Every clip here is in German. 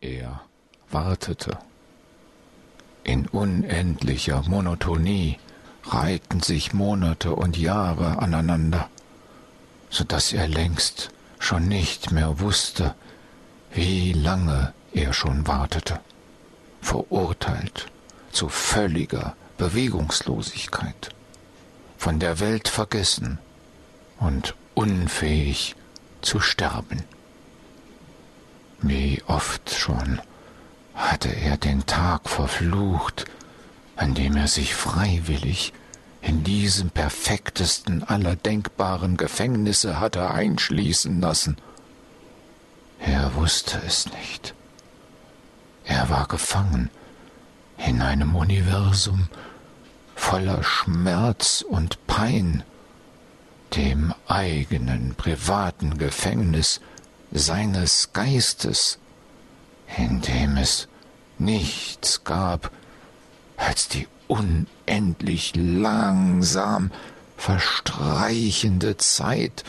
Er wartete. In unendlicher Monotonie reihten sich Monate und Jahre aneinander, so dass er längst schon nicht mehr wusste, wie lange er schon wartete, verurteilt zu völliger Bewegungslosigkeit, von der Welt vergessen und unfähig zu sterben. Wie oft schon hatte er den Tag verflucht, an dem er sich freiwillig in diesem perfektesten aller denkbaren Gefängnisse hatte einschließen lassen. Er wusste es nicht. Er war gefangen in einem Universum voller Schmerz und Pein, dem eigenen privaten Gefängnis seines Geistes, in dem es nichts gab als die unendlich langsam verstreichende Zeit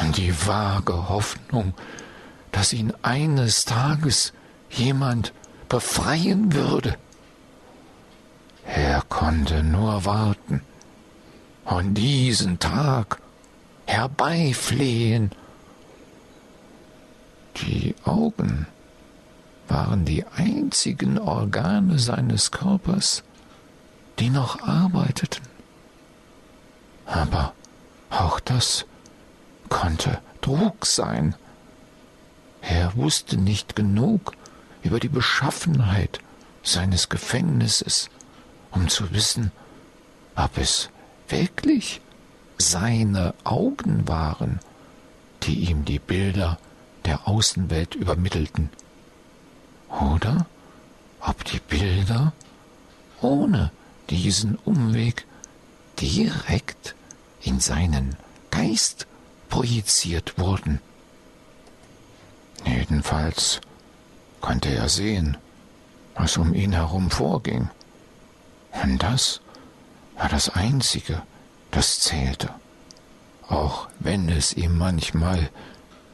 und die vage Hoffnung, dass ihn eines Tages jemand befreien würde. Er konnte nur warten und diesen Tag herbeiflehen. Die Augen waren die einzigen Organe seines Körpers, die noch arbeiteten. Aber auch das konnte Trug sein. Er wusste nicht genug über die Beschaffenheit seines Gefängnisses, um zu wissen, ob es wirklich seine Augen waren, die ihm die Bilder der Außenwelt übermittelten, oder ob die Bilder ohne diesen Umweg direkt in seinen Geist projiziert wurden. Jedenfalls konnte er sehen, was um ihn herum vorging. Und das war das Einzige, das zählte, auch wenn es ihm manchmal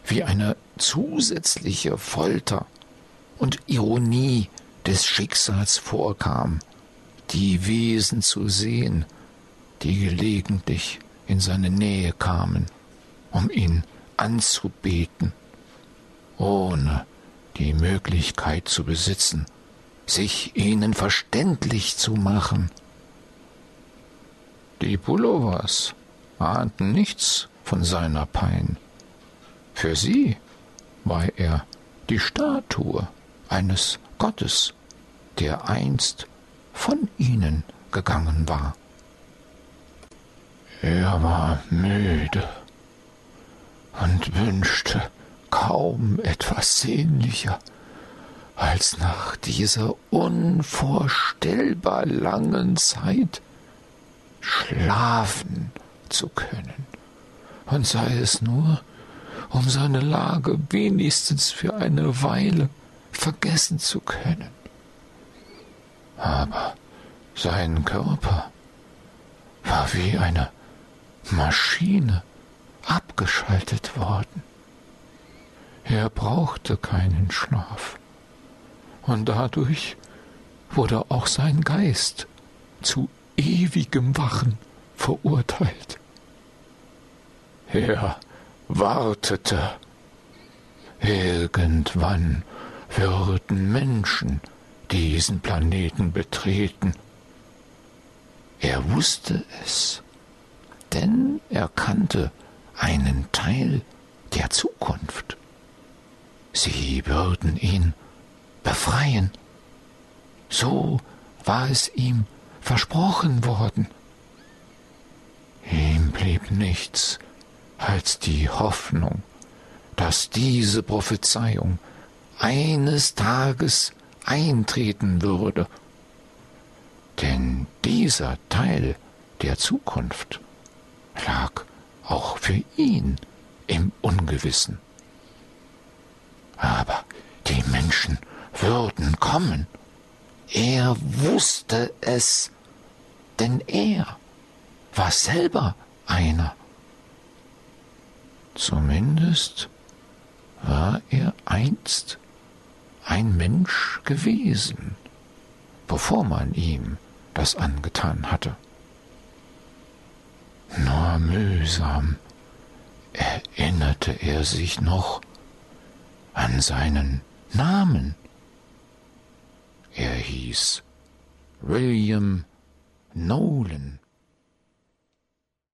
wie eine zusätzliche Folter und Ironie des Schicksals vorkam, die Wesen zu sehen, die gelegentlich in seine Nähe kamen, um ihn anzubeten, ohne die Möglichkeit zu besitzen, sich ihnen verständlich zu machen. Die Pullovers ahnten nichts von seiner Pein. Für sie war er die Statue eines Gottes, der einst von ihnen gegangen war. Er war müde und wünschte kaum etwas sehnlicher, als nach dieser unvorstellbar langen Zeit schlafen zu können, und sei es nur, um seine Lage wenigstens für eine Weile vergessen zu können. Aber sein Körper war wie eine Maschine abgeschaltet worden. Er brauchte keinen Schlaf, und dadurch wurde auch sein Geist zu ewigem Wachen verurteilt. Er wartete. Irgendwann würden Menschen diesen Planeten betreten. Er wusste es, denn er kannte einen Teil der Zukunft. Sie würden ihn befreien. So war es ihm versprochen worden. Ihm blieb nichts als die Hoffnung, dass diese Prophezeiung eines Tages eintreten würde. Denn dieser Teil der Zukunft lag auch für ihn im Ungewissen. Aber die Menschen würden kommen. Er wusste es, denn er war selber einer. Zumindest war er einst ein Mensch gewesen, bevor man ihm das angetan hatte. Nur mühsam erinnerte er sich noch an seinen Namen. Er hieß William Nolan.